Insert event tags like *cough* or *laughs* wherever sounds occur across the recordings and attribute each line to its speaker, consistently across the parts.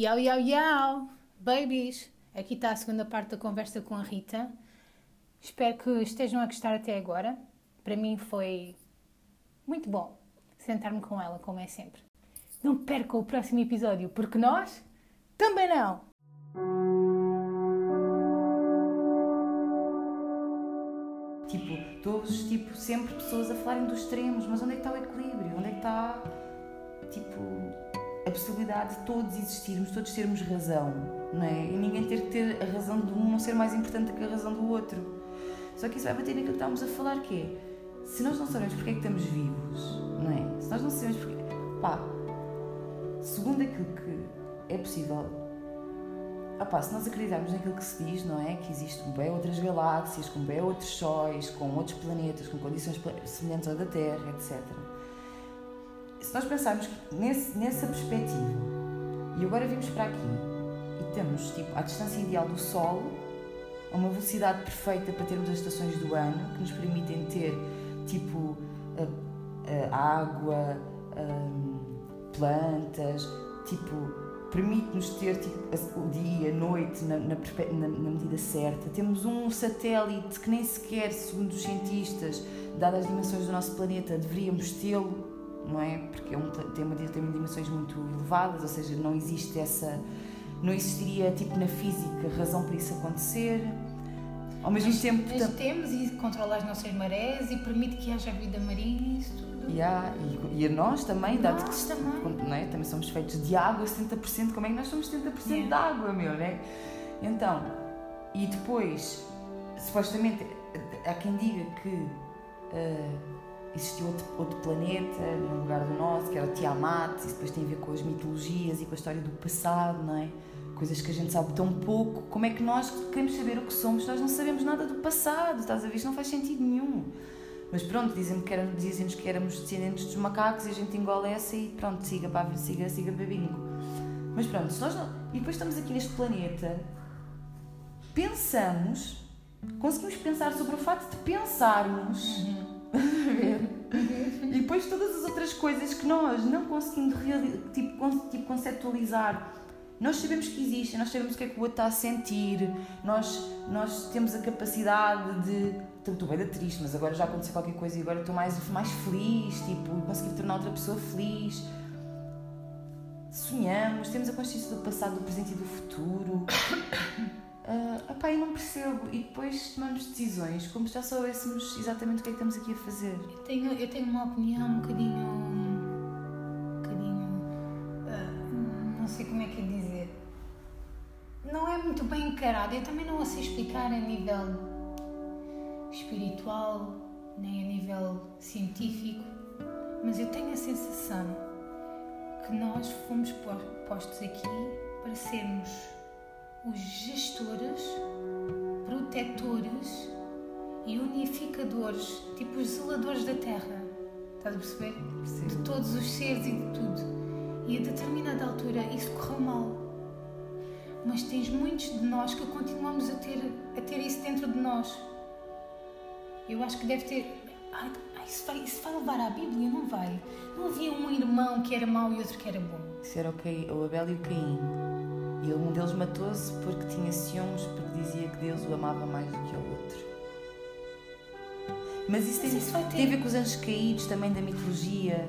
Speaker 1: Yau, yau, yau! Babies! Aqui está a segunda parte da conversa com a Rita. Espero que estejam a gostar até agora. Para mim foi muito bom sentar-me com ela, como é sempre. Não percam o próximo episódio, porque nós também não!
Speaker 2: Tipo, todos, tipo, sempre pessoas a falarem dos extremos, mas onde é que está o equilíbrio? Onde é que está, tipo, a possibilidade de todos existirmos, todos termos razão, não é? E ninguém ter que ter a razão de um não ser mais importante que a razão do outro. Só que isso vai bater naquilo que estávamos a falar, que é, se nós não sabemos porque é que estamos vivos, não é? Se nós não sabemos porque... Pá, segundo aquilo que é possível Opa, se nós acreditarmos naquilo que se diz, não é? Que existem bem outras galáxias, com bem outros sóis, com outros planetas, com condições semelhantes à da Terra, etc. Se nós pensarmos nesse, nessa perspectiva, e agora vimos para aqui, e temos tipo, a distância ideal do Sol, a uma velocidade perfeita para termos as estações do ano, que nos permitem ter tipo a, a água, a, plantas, tipo permite-nos ter tipo, o dia, a noite na, na, na, medida certa. Temos um satélite que nem sequer, segundo os cientistas, dadas as dimensões do nosso planeta, deveríamos tê-lo, não é? Porque é um, tem, uma, tem dimensões muito elevadas, ou seja, não existe essa. não existiria, tipo, na física, razão para isso acontecer.
Speaker 1: Ao mesmo mas, tempo. Mas temos e controla as nossas marés e permite que haja vida marinha e isso tudo.
Speaker 2: Yeah, e, e a nós também, dado
Speaker 1: nós que também.
Speaker 2: Não é? também somos feitos de água 70%, como é que nós somos 70% yeah. de água, meu, né? Então, e depois, supostamente, há quem diga que uh, existiu outro, outro planeta no lugar do nosso, que era Tiamat, isso depois tem a ver com as mitologias e com a história do passado, não é? Coisas que a gente sabe tão pouco. Como é que nós queremos saber o que somos? Nós não sabemos nada do passado, estás a ver? Isto não faz sentido nenhum. Mas pronto, dizem-nos que, éramos, dizem que éramos descendentes dos macacos e a gente engole essa e pronto, siga para siga, siga para bingo. Mas pronto, se nós não... E depois estamos aqui neste planeta, pensamos, conseguimos pensar sobre o facto de pensarmos. Uhum. *laughs* e depois todas as outras coisas que nós não conseguimos tipo, tipo, conceptualizar nós sabemos que existem, nós sabemos o que é que o outro está a sentir, nós, nós temos a capacidade de. Estou bem da triste, mas agora já aconteceu qualquer coisa e agora estou mais, mais feliz, tipo, conseguir tornar outra pessoa feliz. Sonhamos, temos a consciência do passado, do presente e do futuro. Uh, epá, eu não percebo. E depois tomamos decisões como se já soubéssemos exatamente o que é que estamos aqui a fazer.
Speaker 1: Eu tenho, eu tenho uma opinião um bocadinho. um bocadinho. Uh, não sei como é que é dizer não é muito bem encarado. Eu também não a sei explicar a nível espiritual, nem a nível científico, mas eu tenho a sensação que nós fomos postos aqui para sermos os gestores, protetores e unificadores, tipo os zeladores da Terra. Estás a perceber? Sim. De todos os seres e de tudo. E a determinada altura isso correu mal mas tens muitos de nós que continuamos a ter, a ter isso dentro de nós. Eu acho que deve ter. Ai, isso, vai, isso vai levar à Bíblia? Não vai. Não havia um irmão que era mau e outro que era bom.
Speaker 2: Isso era o, Caim, o Abel e o Caim. E um deles matou-se porque tinha ciúmes, porque dizia que Deus o amava mais do que o outro. Mas isso, tem, isso ter... tem a ver com os anjos caídos também da mitologia.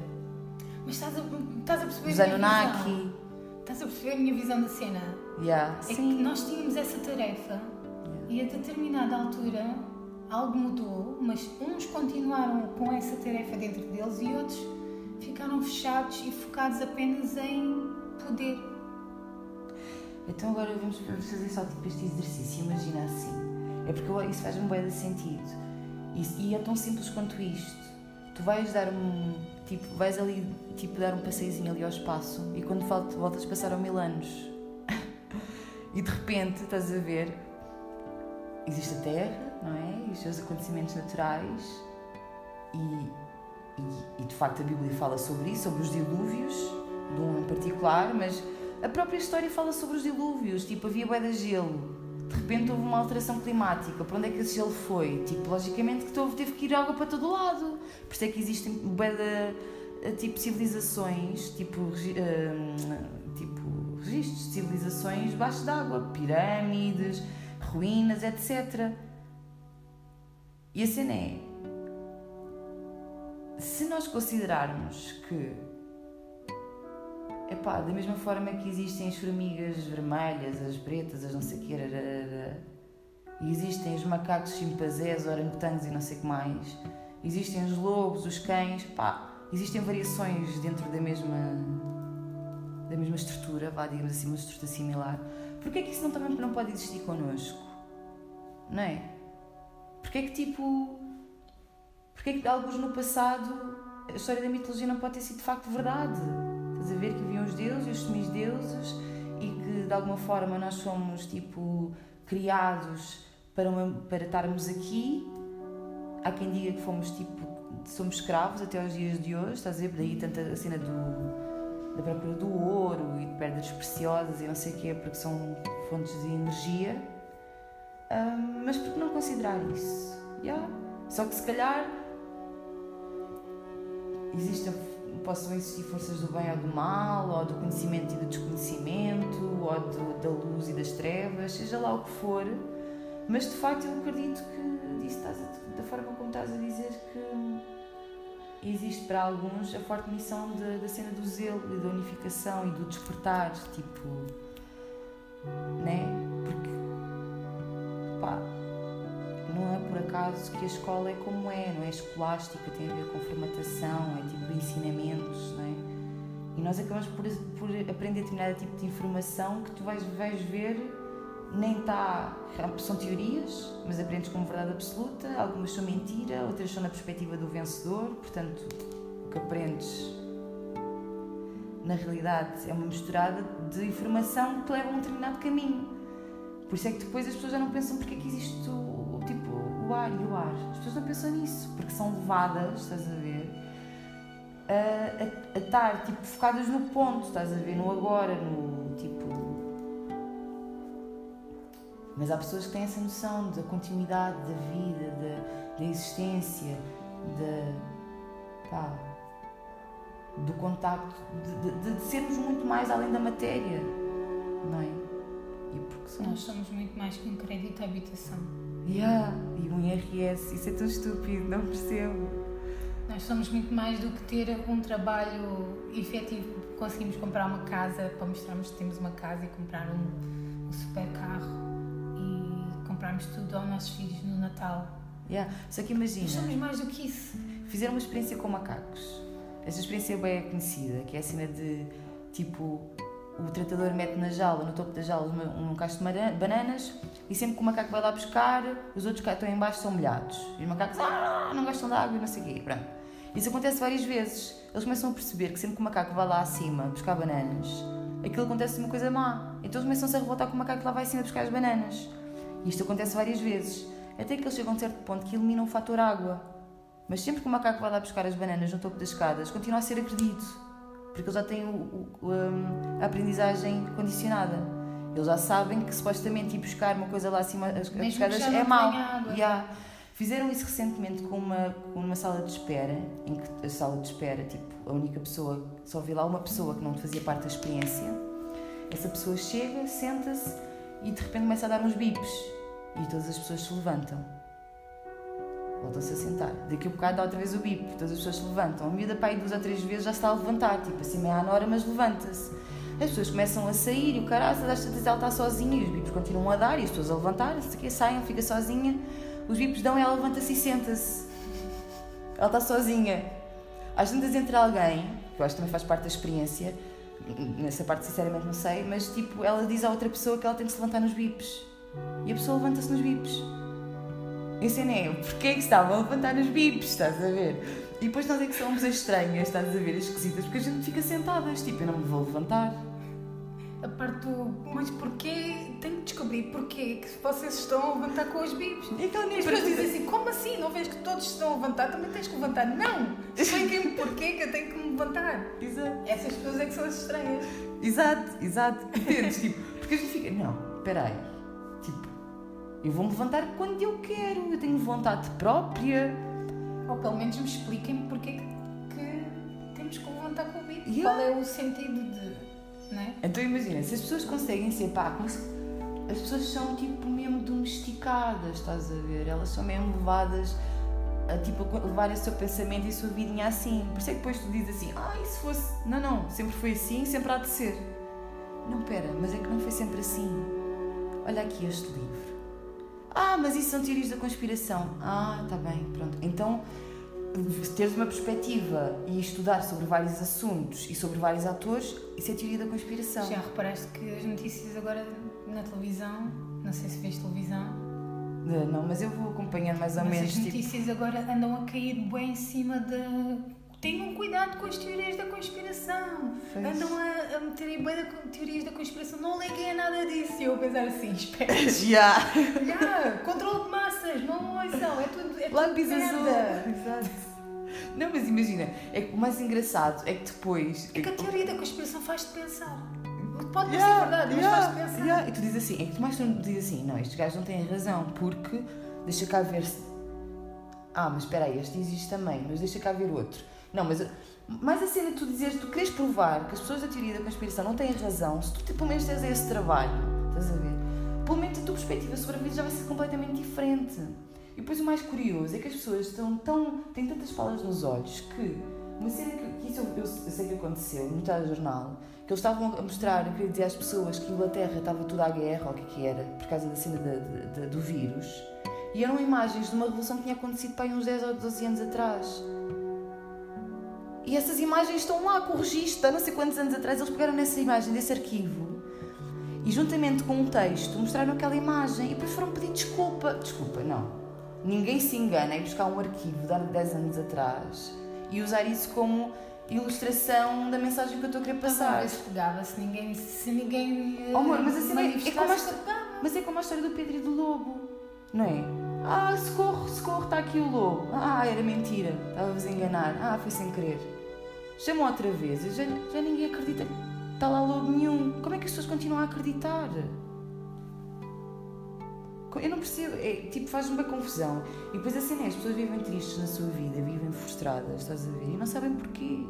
Speaker 1: Mas estás a, estás a perceber?
Speaker 2: Os Anunnaki.
Speaker 1: Estás a perceber a minha visão da cena?
Speaker 2: Yeah.
Speaker 1: É Sim. que nós tínhamos essa tarefa yeah. e a determinada altura algo mudou, mas uns continuaram com essa tarefa dentro deles e outros ficaram fechados e focados apenas em poder.
Speaker 2: Então agora vamos, fazer só tipo este exercício, imagina assim. É porque isso faz um bem de sentido. E, e é tão simples quanto isto. Tu vais dar um Tipo, vais ali, tipo, dar um passeiozinho ali ao espaço e quando voltas passaram mil anos. *laughs* e de repente, estás a ver, existe a Terra, não é? E os seus acontecimentos naturais e, e, e de facto a Bíblia fala sobre isso, sobre os dilúvios, de um em particular, mas a própria história fala sobre os dilúvios, tipo, havia bué de gelo, de repente houve uma alteração climática, para onde é que esse gelo foi? Tipo, logicamente que teve que ir água para todo lado. Por isso é que existem bué de, tipo civilizações, tipo, uh, tipo registros de civilizações debaixo d'água, pirâmides, ruínas, etc. E a cena é, se nós considerarmos que, epá, da mesma forma que existem as formigas vermelhas, as pretas, as não sei o que, e existem os macacos chimpanzés, orangotangos e não sei o que mais, existem os lobos, os cães, pá, existem variações dentro da mesma da mesma estrutura, vá, digamos assim, uma estrutura similar. Porquê é que isso não, também não pode existir connosco? Não é? Porquê é que, tipo... Porquê é que, alguns no passado, a história da mitologia não pode ter sido de facto verdade? Estás a ver que haviam os deuses e os semi-deuses e que, de alguma forma, nós somos, tipo, criados para, uma, para estarmos aqui. Há quem diga que fomos, tipo, somos escravos até aos dias de hoje, estás a ver? Daí tanta a cena do, da procura do ouro e de pedras preciosas e não sei o quê, porque são fontes de energia. Um, mas por que não considerar isso? Yeah. Só que se calhar existem, possam existir forças do bem ou do mal, ou do conhecimento e do desconhecimento, ou do, da luz e das trevas, seja lá o que for, mas de facto eu acredito que estás a, da forma como estás a dizer que existe para alguns a forte missão de, da cena do zelo e da unificação e do despertar, tipo, né? Porque, pá, não é por acaso que a escola é como é, não é escolástica, tem a ver com formatação, é tipo ensinamentos, não é? E nós acabamos por, por aprender determinado tipo de informação que tu vais, vais ver nem está. São teorias, mas aprendes como verdade absoluta, algumas são mentira, outras são na perspectiva do vencedor, portanto, o que aprendes na realidade é uma misturada de informação que te leva a um determinado caminho. Por isso é que depois as pessoas já não pensam porque é que existe o, ar e o ar. As pessoas não pensam nisso, porque são levadas, estás a ver, a, a, a estar tipo, focadas no ponto, estás a ver, no agora, no tipo mas há pessoas que têm essa noção da continuidade da vida, da, da existência, da, pá, do contacto, de, de, de, sermos muito mais além da matéria, não é?
Speaker 1: E porque somos... Nós somos muito mais que um crédito à habitação.
Speaker 2: Yeah, e um IRS, isso é tão estúpido, não percebo.
Speaker 1: Nós somos muito mais do que ter um trabalho efetivo, conseguimos comprar uma casa para mostrarmos que temos uma casa e comprar um, um super carro comprarmos tudo aos nossos filhos no Natal.
Speaker 2: Yeah. Só que imagina.
Speaker 1: Nós somos mais do que isso.
Speaker 2: Fizeram uma experiência com macacos. Essa experiência é bem conhecida, que é a cena de tipo o tratador mete na jaula, no topo da jaula, um, um cacho de bananas e sempre que o macaco vai lá buscar, os outros que estão em baixo são molhados. E os macacos ah, não gastam de água e não sei o quê. Pronto. Isso acontece várias vezes. Eles começam a perceber que sempre que o macaco vai lá acima buscar bananas, aquilo acontece uma coisa má. Então eles começam-se a revoltar com o macaco que lá vai acima buscar as bananas. E isto acontece várias vezes, até que eles chegam a um certo ponto que eliminam o fator água. Mas sempre que o macaco vai lá buscar as bananas no topo das escadas, continua a ser agredido, porque eles já têm o, o, a aprendizagem condicionada. Eles já sabem que supostamente ir buscar uma coisa lá acima as, as escadas é mau. Yeah. Fizeram isso recentemente com uma, com uma sala de espera, em que a sala de espera, tipo, a única pessoa, só vi lá uma pessoa que não fazia parte da experiência. Essa pessoa chega, senta-se e de repente começa a dar uns bips e todas as pessoas se levantam. Voltam-se a sentar. Daqui a bocado dá outra vez o bip, todas as pessoas se levantam. A miúda para aí duas ou três vezes já está a levantar, tipo assim meia hora, mas levanta-se. As pessoas começam a sair e o caralho, esta ela está sozinha e os bips continuam a dar e as pessoas a levantar-se, saem, fica sozinha. Os bips dão ela levanta-se e senta-se. Ela está sozinha. Às vezes entra alguém, que eu acho que também faz parte da experiência, nessa parte sinceramente não sei, mas tipo, ela diz à outra pessoa que ela tem que se levantar nos bips. E a pessoa levanta-se nos bips. E a cena é, porquê é que estavam a levantar nos bips, estás a ver? E depois nós é que somos as estranhas, estás a ver, as esquisitas, porque a gente fica sentadas, tipo, eu não me vou levantar
Speaker 1: a parte do mas porquê, tenho que descobrir porquê que vocês estão a levantar com os bibs.
Speaker 2: Então,
Speaker 1: nem as pessoas dizem assim, como assim? Não vês que todos estão a levantar? Também tens que levantar. Não! Expliquem-me porquê que eu tenho que me levantar.
Speaker 2: Exato.
Speaker 1: Essas pessoas é que são as estranhas.
Speaker 2: Exato, exato. Entendes? tipo, porque a gente fica, não, espera aí. Tipo, eu vou-me levantar quando eu quero, eu tenho vontade própria.
Speaker 1: Ou pelo menos me expliquem porque que, que temos que levantar com o bib. Yeah. Qual é o sentido de não é?
Speaker 2: Então imagina, se as pessoas conseguem ser pá, as pessoas são tipo mesmo domesticadas, estás a ver? Elas são mesmo levadas a tipo levar o seu pensamento e a sua vidinha assim. Por isso é que depois tu dizes assim, ah, e se fosse. Não, não, sempre foi assim, sempre há de ser. Não, pera, mas é que não foi sempre assim. Olha aqui este livro. Ah, mas isso são teorias da conspiração. Ah, tá bem, pronto. Então, teres uma perspectiva e estudar sobre vários assuntos e sobre vários atores, isso é teoria da conspiração.
Speaker 1: Já reparaste que as notícias agora na televisão, não sei se vês televisão,
Speaker 2: Não, mas eu vou acompanhando mais ou
Speaker 1: mas
Speaker 2: menos.
Speaker 1: as
Speaker 2: Tipo,
Speaker 1: notícias agora andam a cair bem em cima da. Tenham cuidado com as teorias da conspiração.
Speaker 2: Pois.
Speaker 1: Andam a, a meterem bem da teorias da conspiração. Não liguem a nada disso. E eu a pensar assim, espera. *laughs*
Speaker 2: Já!
Speaker 1: Já, controle de massas, não ouçam, é tudo. É tudo
Speaker 2: Lápis azul! Exato. Não, mas imagina, é que o mais engraçado é que depois.
Speaker 1: É que a teoria da conspiração faz-te pensar. Pode
Speaker 2: Yeah,
Speaker 1: ser verdade, mas
Speaker 2: yeah,
Speaker 1: faz-te pensar.
Speaker 2: yeah. E tu dizes assim, é que tu mais tu dizes assim, não, estes gajos não têm razão, porque deixa cá ver se. Ah, mas espera aí, este existe também, mas deixa cá ver outro. Não, mas mais a cena de tu dizeres, tu queres provar que as pessoas da teoria da conspiração não têm razão, se tu pelo menos tens esse trabalho, estás a ver? Pelo menos a tua perspectiva sobre a vida já vai ser completamente diferente. E depois o mais curioso é que as pessoas estão tão. têm tantas palas nos olhos que uma cena que, que isso eu, eu, eu sei que aconteceu no telejornal, que eles estavam a mostrar, querer dizer às pessoas que a Inglaterra estava tudo à guerra, ou o que é que era, por causa da cena da- da- da- do vírus, e eram imagens de uma revolução que tinha acontecido para aí uns 10 ou 12 anos atrás. E essas imagens estão lá com o registro, há não sei quantos anos atrás, eles pegaram nessa imagem, desse arquivo, e juntamente com um texto mostraram aquela imagem, e depois foram pedir desculpa. Desculpa, não. Ninguém se engana em buscar um arquivo de há 10 anos atrás e usar isso como ilustração da mensagem que eu estou a querer passar.
Speaker 1: Talvez pegava se ninguém. Se ninguém eh,
Speaker 2: Oh, amor, mas assim é- é como
Speaker 1: pegava.
Speaker 2: Mas é como a história do Pedro e do Lobo, não é? Ah, socorro, socorro, está aqui o lobo. Ah, era mentira, estava-vos a enganar. Ah, foi sem querer. Chamam outra vez, e já, já ninguém acredita que está lá lobo nenhum. Como é que as pessoas continuam a acreditar? Eu não percebo, é, tipo, faz-me uma confusão. E depois assim é, as pessoas vivem tristes na sua vida, vivem frustradas, estás a ver? E não sabem porquê.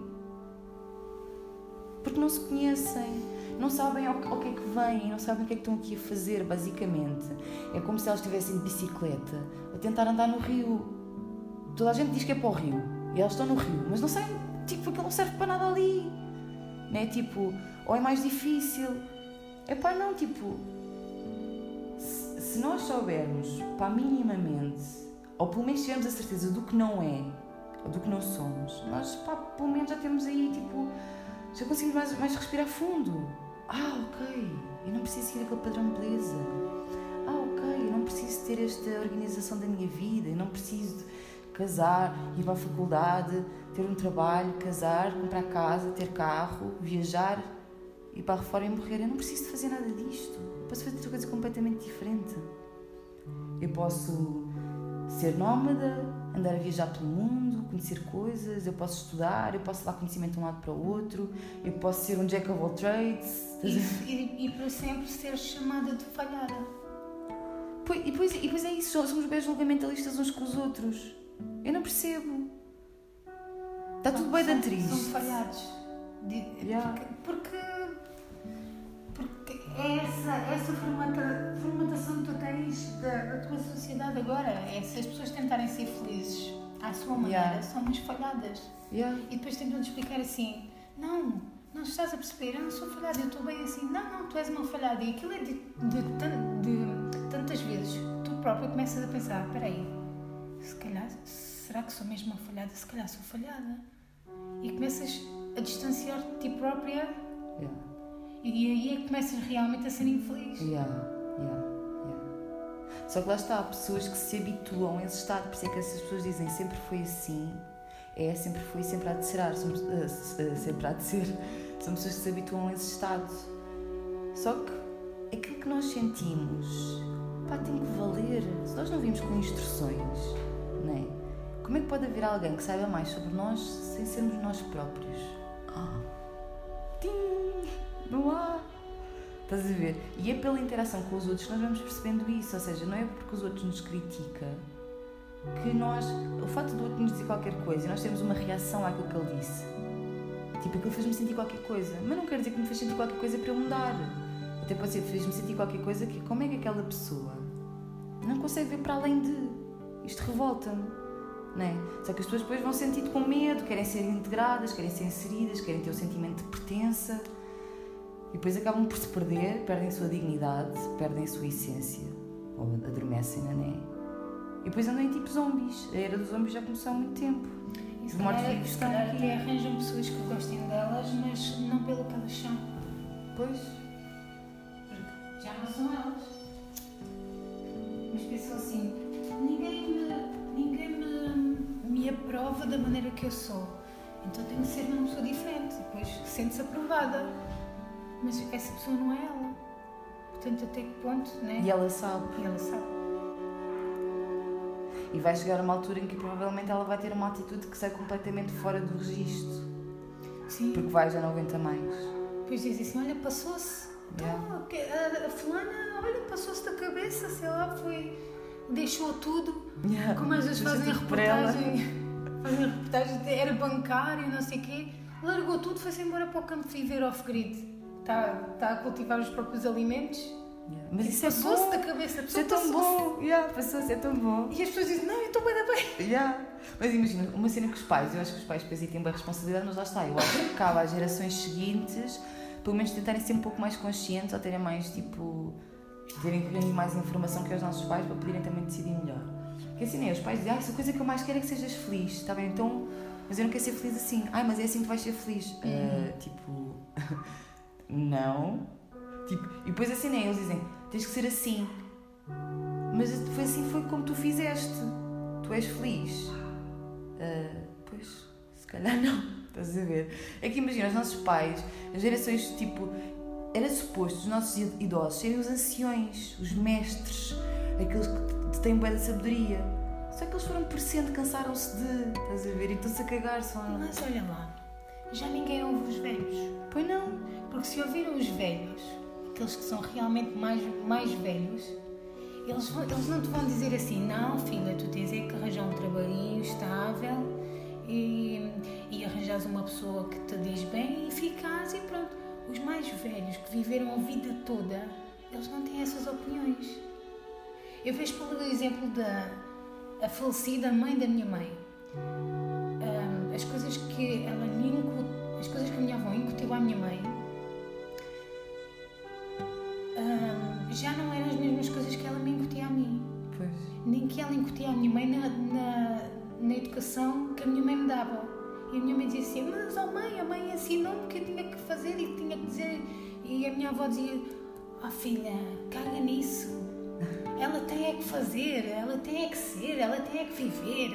Speaker 2: Porque não se conhecem, não sabem ao, ao que é que vêm, não sabem o que é que estão aqui a fazer, basicamente. É como se elas estivessem de bicicleta a tentar andar no rio. Toda a gente diz que é para o rio e elas estão no rio, mas não sabem, tipo, aquilo não serve para nada ali. Né? Tipo, ou é mais difícil. É pá, não, tipo, se, nós soubermos, pá, minimamente, ou pelo menos tivermos a certeza do que não é, ou do que não somos, nós, pá, pelo menos já temos aí, tipo, já conseguimos mais, mais respirar fundo. Ah, ok, eu não preciso seguir aquele padrão de beleza. Ah, ok, eu não preciso ter esta organização da minha vida, eu não preciso de casar, ir para a faculdade, ter um trabalho, casar, comprar casa, ter carro, viajar, ir para fora e morrer. Eu não preciso de fazer nada disto. Eu posso fazer outra coisa completamente diferente. Eu posso ser nómada, andar a viajar pelo mundo, conhecer coisas, eu posso estudar, eu posso dar conhecimento de um lado para o outro, eu posso ser um jack of all trades.
Speaker 1: E, e, e para sempre ser chamada de falhada.
Speaker 2: Pois- E depois, e depois é isso, somos bem julgamentalistas uns com os outros. Eu não percebo. Está tudo bem da triste.
Speaker 1: São falhados. De-
Speaker 2: Yeah.
Speaker 1: Porque. Porque, é essa, essa formata, formatação que tu tens da, da tua sociedade agora. É se as pessoas tentarem ser felizes à sua maneira,
Speaker 2: Yeah.
Speaker 1: são muito falhadas.
Speaker 2: Yeah.
Speaker 1: E depois tentam-te explicar assim: não, não estás a perceber, eu não sou falhada, eu estou bem assim. Não, não, tu és uma falhada. E aquilo é de, de, tan- de tantas vezes tu própria começas a pensar: espera aí, se calhar, será que sou mesmo uma falhada? Se calhar sou falhada. E começas a distanciar-te de ti própria
Speaker 2: Yeah.
Speaker 1: e aí é que começas realmente a ser infeliz.
Speaker 2: Yeah, yeah, yeah. Só que lá está, há pessoas que se habituam a esse estado, por isso é que essas pessoas dizem sempre foi assim, é, sempre foi, sempre há de ser, somos, eh, eh, sempre há de ser. *laughs* São pessoas que se habituam a esse estado. Só que aquilo que nós sentimos, pá, tem que valer. Se nós não vimos com instruções, não é? Como é que pode haver alguém que saiba mais sobre nós sem sermos nós próprios? Ah. Tim! Não há! Estás a ver? E é pela interação com os outros que nós vamos percebendo isso. Ou seja, não é porque os outros nos criticam que nós. O facto do outro nos dizer qualquer coisa e nós temos uma reação àquilo que ele disse. Tipo, aquilo fez-me sentir qualquer coisa. Mas não quer dizer que me fez sentir qualquer coisa para eu mudar. Até pode ser, fez-me sentir qualquer coisa que como é que aquela pessoa não consegue ver para além de. Isto revolta-me. Não é? Só que as pessoas depois vão sentir com medo, querem ser integradas, querem ser inseridas, querem ter o sentimento de pertença. E depois acabam por se perder, perdem a sua dignidade, perdem a sua essência. Ou adormecem, não é? E depois andam em tipo zombies. A era dos zombies já começou há muito tempo.
Speaker 1: E se calhar até arranjam pessoas que gostem delas, mas não pelo que elas são.
Speaker 2: Pois.
Speaker 1: Já não são elas. Mas pensam assim, da maneira que eu sou. Então tenho que ser uma pessoa diferente. Depois sente-se aprovada. Mas essa pessoa não é ela. Portanto, até que ponto, né?
Speaker 2: E ela sabe.
Speaker 1: E ela sabe.
Speaker 2: E vai chegar a uma altura em que provavelmente ela vai ter uma atitude que sai completamente fora do registro.
Speaker 1: Sim.
Speaker 2: Porque vai já não aguenta mais.
Speaker 1: Depois diz assim, olha, passou-se.
Speaker 2: Yeah.
Speaker 1: Então, que- a, a fulana, olha, passou-se da cabeça, sei lá, foi. deixou tudo.
Speaker 2: Yeah.
Speaker 1: Como às vezes fazem
Speaker 2: ela.
Speaker 1: reportagem. Fazem reportagem, de- era bancário, não sei o quê. Largou tudo, foi-se embora para o campo viver off-grid. Está tá a cultivar os próprios alimentos.
Speaker 2: Yeah. Mas isso é
Speaker 1: Passou-se
Speaker 2: bom.
Speaker 1: da cabeça,
Speaker 2: Isso é tão bom. Yeah, passou-se, é tão bom.
Speaker 1: E as pessoas dizem, não, eu estou bem, bem.
Speaker 2: Yeah. Mas imagina, uma cena que os pais, eu acho que os pais depois têm bem responsabilidade, mas lá está, eu acho que cabe às gerações seguintes, pelo menos tentarem ser um pouco mais conscientes ou terem mais tipo. terem mais informação que os nossos pais para poderem também decidir melhor. Porque assim, né, os pais dizem, ah, essa coisa que eu mais quero é que sejas feliz, está bem? Então, mas eu não quero ser feliz assim. Ai, mas é assim que vais ser feliz. Ah, tipo, *laughs* não. Tipo, e depois assim, né, eles dizem, tens que ser assim. Mas foi assim foi como tu fizeste. Tu és feliz. Ah, pois, se calhar não. *laughs* Estás a ver? É que imagina, os nossos pais, as gerações tipo. Era suposto os nossos idosos serem os anciões, os mestres, aqueles que têm boa da sabedoria. Só que eles foram parecendo, cansaram-se de. Estás a ver? E estão-se a cagar só.
Speaker 1: Mas olha lá, já ninguém ouve os velhos.
Speaker 2: Pois não.
Speaker 1: Porque se ouviram os velhos, aqueles que são realmente mais, mais velhos, eles, vão- eles não te vão dizer assim, não filha, tu tens é que arranjar um trabalhinho estável e, e arranjares uma pessoa que te diz bem e ficas e pronto. Os mais velhos que viveram a vida toda, eles não têm essas opiniões. Eu vejo pelo exemplo da falecida mãe da minha mãe. Ahm, as coisas que ela incu- as coisas que a minha avó incutiu à minha mãe ahm, já não eram as mesmas coisas que ela me incutia a mim.
Speaker 2: Pois.
Speaker 1: Nem que ela incutia à minha mãe na, na, na educação que a minha mãe me dava. E a minha mãe dizia assim, mas oh mãe, a mãe ensinou-me que eu tinha que fazer e que tinha que dizer. E a minha avó dizia, oh filha, caga nisso. Ela tem é que fazer, ela tem é que ser, ela tem é que viver.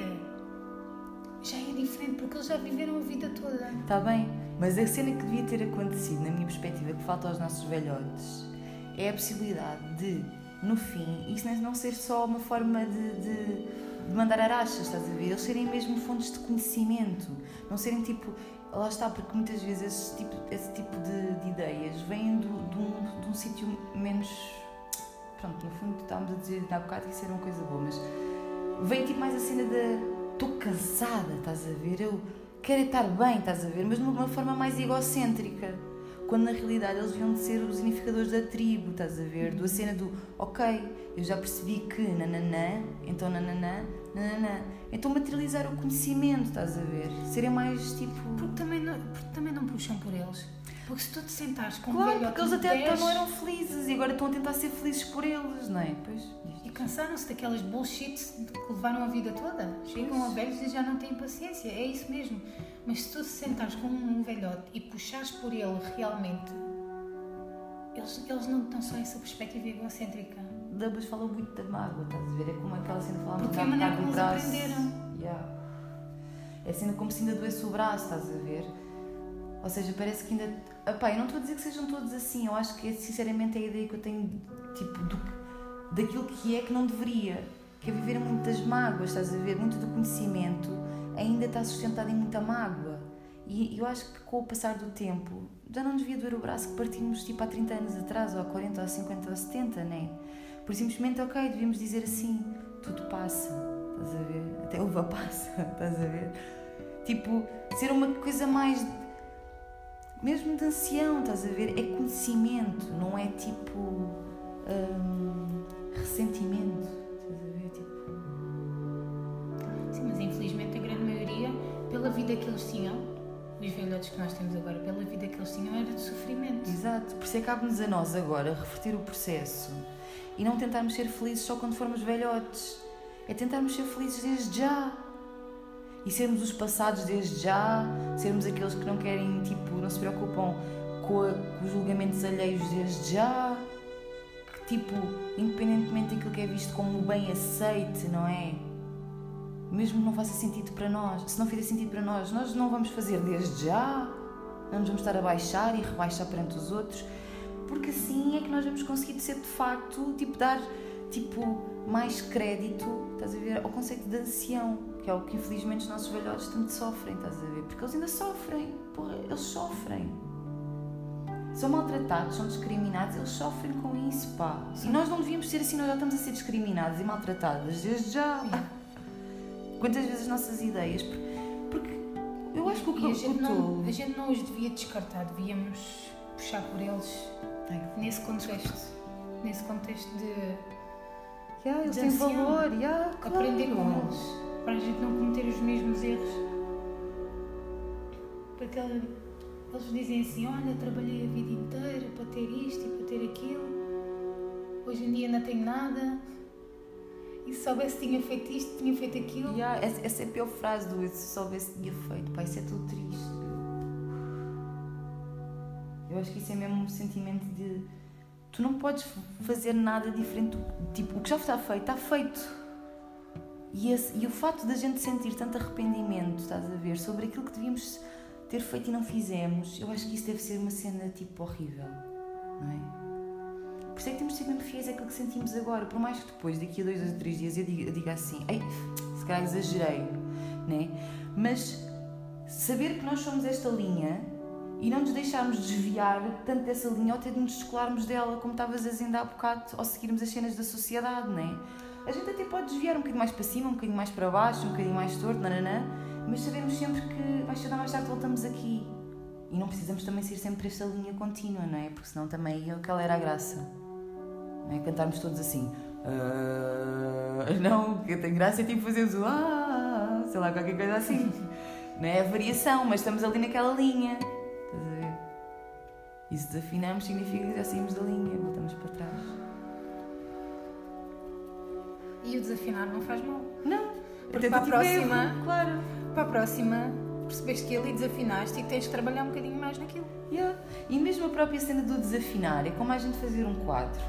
Speaker 1: Já é diferente, porque eles já viveram a vida toda.
Speaker 2: Está bem, mas a cena que devia ter acontecido, na minha perspectiva, que falta aos nossos velhotes, é a possibilidade de, no fim, isso não ser só uma forma de, de, de mandar arachas, estás a ver? Eles serem mesmo fontes de conhecimento, não serem tipo. Lá está, porque muitas vezes esse tipo, esse tipo de, de ideias vêm do, de um, de um sítio menos. Pronto, no fundo estávamos a dizer há bocado que isso era uma coisa boa, mas vem tipo mais a cena da. Estou cansada, estás a ver? Eu quero estar bem, estás a ver? Mas de uma forma mais egocêntrica. Quando na realidade eles deviam de ser os unificadores da tribo, estás a ver? Do a cena do, ok, eu já percebi que nananã, então nananã, nananã. Então materializar o conhecimento, estás a ver? Serem mais tipo.
Speaker 1: Porque também não, porque também não puxam por eles. Porque se tu te sentares com um
Speaker 2: Claro,
Speaker 1: velhote
Speaker 2: porque eles até
Speaker 1: 10
Speaker 2: então não eram felizes e agora estão a tentar ser felizes por eles, não é? Pois.
Speaker 1: E cansaram-se daquelas bullshits que levaram a vida toda. Chegam a velhos e já não têm paciência. É isso mesmo. Mas se tu te sentares com um velhote e puxares por ele realmente, eles, eles não estão só essa perspectiva egocêntrica.
Speaker 2: Dubas falam muito da mágoa, estás a ver? É como aquela cena falava
Speaker 1: Porque é
Speaker 2: há
Speaker 1: a maneira como eles aprenderam.
Speaker 2: Yeah. É cena como se ainda doesse o braço, estás a ver? Ou seja, parece que ainda. Epá, eu não estou a dizer que sejam todos assim, eu acho que é sinceramente a ideia que eu tenho tipo, do, daquilo que é que não deveria. Que é viver muito das mágoas, estás a ver? Muito do conhecimento ainda está sustentado em muita mágoa. E eu acho que com o passar do tempo já não devia doer o braço que partimos tipo há 30 anos atrás, ou há 40, ou 50, ou 70, né? Por simplesmente, ok, devíamos dizer assim: tudo passa, estás a ver? Até uva *laughs* passa, estás a ver? Tipo, ser uma coisa mais mesmo de ancião, estás a ver? É conhecimento, não é tipo hum, ressentimento, estás a ver? Tipo...
Speaker 1: Sim, mas infelizmente a grande maioria, pela vida que eles tinham, os velhotes que nós temos agora, pela vida que eles tinham, era de sofrimento.
Speaker 2: Exato, por isso é cabe-nos a nós agora reverter o processo e não tentarmos ser felizes só quando formos velhotes. É tentarmos ser felizes desde já. E sermos os passados desde já, sermos aqueles que não querem, tipo, não se preocupam com, a, com os julgamentos alheios desde já, que, tipo, independentemente daquilo que é visto como bem aceite, não é? Mesmo que não faça sentido para nós, se não fizer sentido para nós, nós não vamos fazer desde já, não nos vamos estar a baixar e rebaixar perante os outros, porque assim é que nós vamos conseguir ser de facto, tipo, dar tipo, mais crédito, estás a ver, ao conceito de ancião, que é o que infelizmente os nossos velhotes tanto sofrem, estás a ver? Porque eles ainda sofrem, porra, eles sofrem. São maltratados, são discriminados, eles sofrem com isso, pá. Sim. E nós não devíamos ser assim, nós já estamos a ser discriminadas e maltratadas desde já. Quantas vezes as nossas ideias. Porque eu acho que o que
Speaker 1: a gente, não, a gente não os devia descartar, devíamos puxar por eles nesse contexto. Nesse contexto de
Speaker 2: Yeah, eles têm valor, yeah, claro.
Speaker 1: aprender com eles, para a gente não cometer os mesmos erros. Porque eles dizem assim: Olha, trabalhei a vida inteira para ter isto e para ter aquilo, hoje em dia não tenho nada. E se soubesse tinha feito isto, tinha feito aquilo.
Speaker 2: Yeah, essa, essa é a pior frase do se soubesse tinha feito. Pai, isso é tudo triste. Eu acho que isso é mesmo um sentimento de Tu não podes fazer nada diferente. Tipo, o que já está feito, está feito. E, esse, e o facto da gente sentir tanto arrependimento, estás a ver, sobre aquilo que devíamos ter feito e não fizemos, eu acho que isso deve ser uma cena tipo horrível, não é? Por isso é que temos de ser mesmo fiéis àquilo que sentimos agora, por mais que depois, daqui a dois ou três dias, eu diga, eu diga assim, ei, se calhar exagerei, né? Mas saber que nós somos esta linha e não nos deixarmos desviar tanto dessa linha ou até de nos descolarmos dela, como estavas a dizer há bocado, ao seguirmos as cenas da sociedade, não é? A gente até pode desviar um bocadinho mais para cima, um bocadinho mais para baixo, um bocadinho mais torto, nananã, mas sabemos sempre que mais cedo ou mais tarde voltamos aqui. E não precisamos também ser sempre esta linha contínua, não é? Porque senão também aquela era a graça. Não é? Cantarmos todos assim. Uh, não, o que tem graça é tipo fazermos o ah, sei lá, qualquer coisa assim. *laughs* Não é a variação, mas estamos ali naquela linha. E se desafinamos, significa que já saímos da linha, voltamos para trás.
Speaker 1: E o desafinar não faz mal.
Speaker 2: Não.
Speaker 1: Porque para a próxima, erro, claro. Para a próxima, percebeste que ali desafinaste e que tens de trabalhar um bocadinho mais naquilo.
Speaker 2: Yeah. E mesmo a própria cena do desafinar é como a gente fazer um quadro.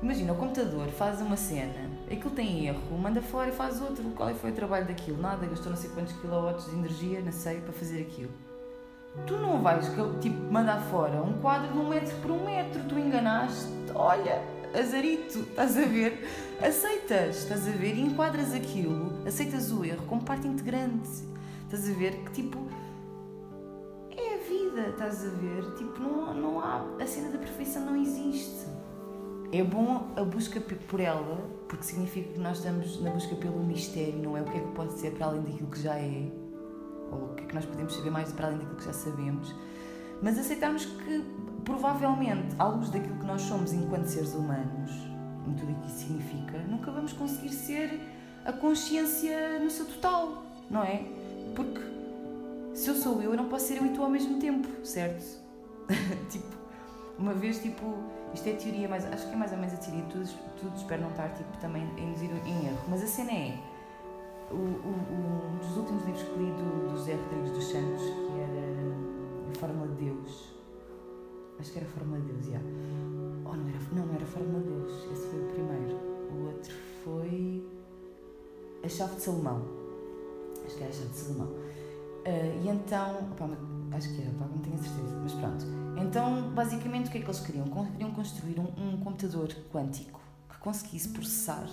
Speaker 2: Imagina, o computador faz uma cena, aquilo tem erro, manda fora e faz outro. Qual é foi o trabalho daquilo? Nada, gastou não sei quantos quilowatts de energia, não sei, para fazer aquilo tu não vais tipo, mandar fora um quadro de um metro por um metro, tu enganaste, olha, azarito, estás a ver? Aceitas, estás a ver? E enquadras aquilo, aceitas o erro como parte integrante, estás a ver? Que tipo, é a vida, estás a ver? Tipo, não, não há, a cena da perfeição não existe. É bom a busca por ela, porque significa que nós estamos na busca pelo mistério, não é o que é que pode ser para além daquilo que já é ou o que é que nós podemos saber mais para além daquilo que já sabemos, mas aceitarmos que, provavelmente, à luz daquilo que nós somos enquanto seres humanos, em tudo o que isso significa, nunca vamos conseguir ser a consciência no seu total, não é? Porque se eu sou eu, eu não posso ser eu e tu ao mesmo tempo, certo? *laughs* tipo, uma vez, tipo, isto é teoria, mas acho que é mais ou menos a teoria, tudo, tudo espero não estar, tipo, também induzido em erro, mas a cena é o, o, um dos últimos livros que li do, do José Rodrigues dos Santos, que era Fórmula de Deus. Acho que era Fórmula de Deus, já. Yeah. Oh, não era, não, não era Fórmula de Deus. Esse foi o primeiro. O outro foi A Chave de Salomão. Acho que era a Chave de Salomão. Uh, e então, opa, acho que era, opa, não tenho certeza, mas pronto. Então, basicamente, o que é que eles queriam? Queriam construir um, um computador quântico que conseguisse processar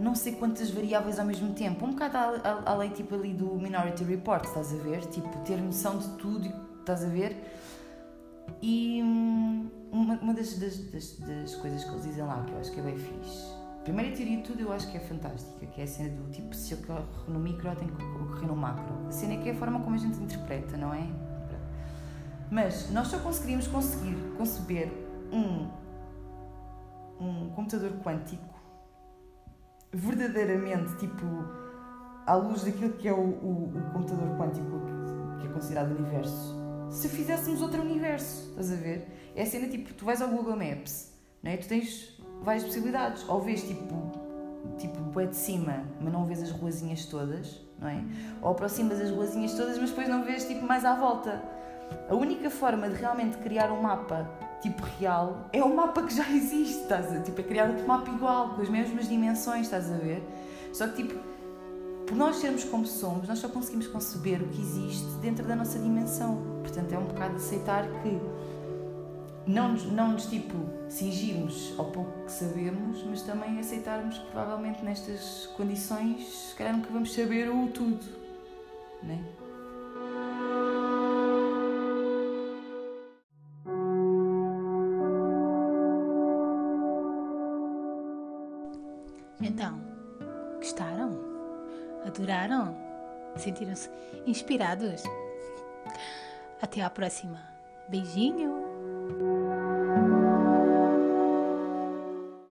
Speaker 2: não sei quantas variáveis ao mesmo tempo. Um bocado à, lei tipo ali do Minority Report, estás a ver? Tipo, ter noção de tudo, estás a ver? E hum, uma, uma das, das, das, das, coisas que eles dizem lá, que eu acho que é bem fixe. A primeira teoria de tudo eu acho que é fantástica, que é a cena do tipo, se ocorre no micro, tem que ocorrer no macro. A cena é que é a forma como a gente interpreta, não é? Mas nós só conseguiríamos conseguir conceber um, um computador quântico verdadeiramente, tipo, à luz daquilo que é o, o, o computador quântico que é considerado universo, se fizéssemos outro universo, estás a ver? É a cena tipo, tu vais ao Google Maps, não é? Tu tens várias possibilidades, ou vês tipo, tipo, é de cima, mas não vês as ruazinhas todas, não é? Ou aproximas as ruazinhas todas, mas depois não vês tipo mais à volta. A única forma de realmente criar um mapa tipo real é o mapa que já existe, estás a Tipo, é criar outro mapa igual, com as mesmas dimensões, estás a ver? Só que tipo, por nós sermos como somos, nós só conseguimos conceber o que existe dentro da nossa dimensão. Portanto, é um bocado aceitar que não, não nos tipo cingirmos ao pouco que sabemos, mas também aceitarmos que provavelmente nestas condições, se calhar nunca vamos saber o tudo, né?
Speaker 1: Adoraram? Sentiram-se inspirados? Até à próxima. Beijinho!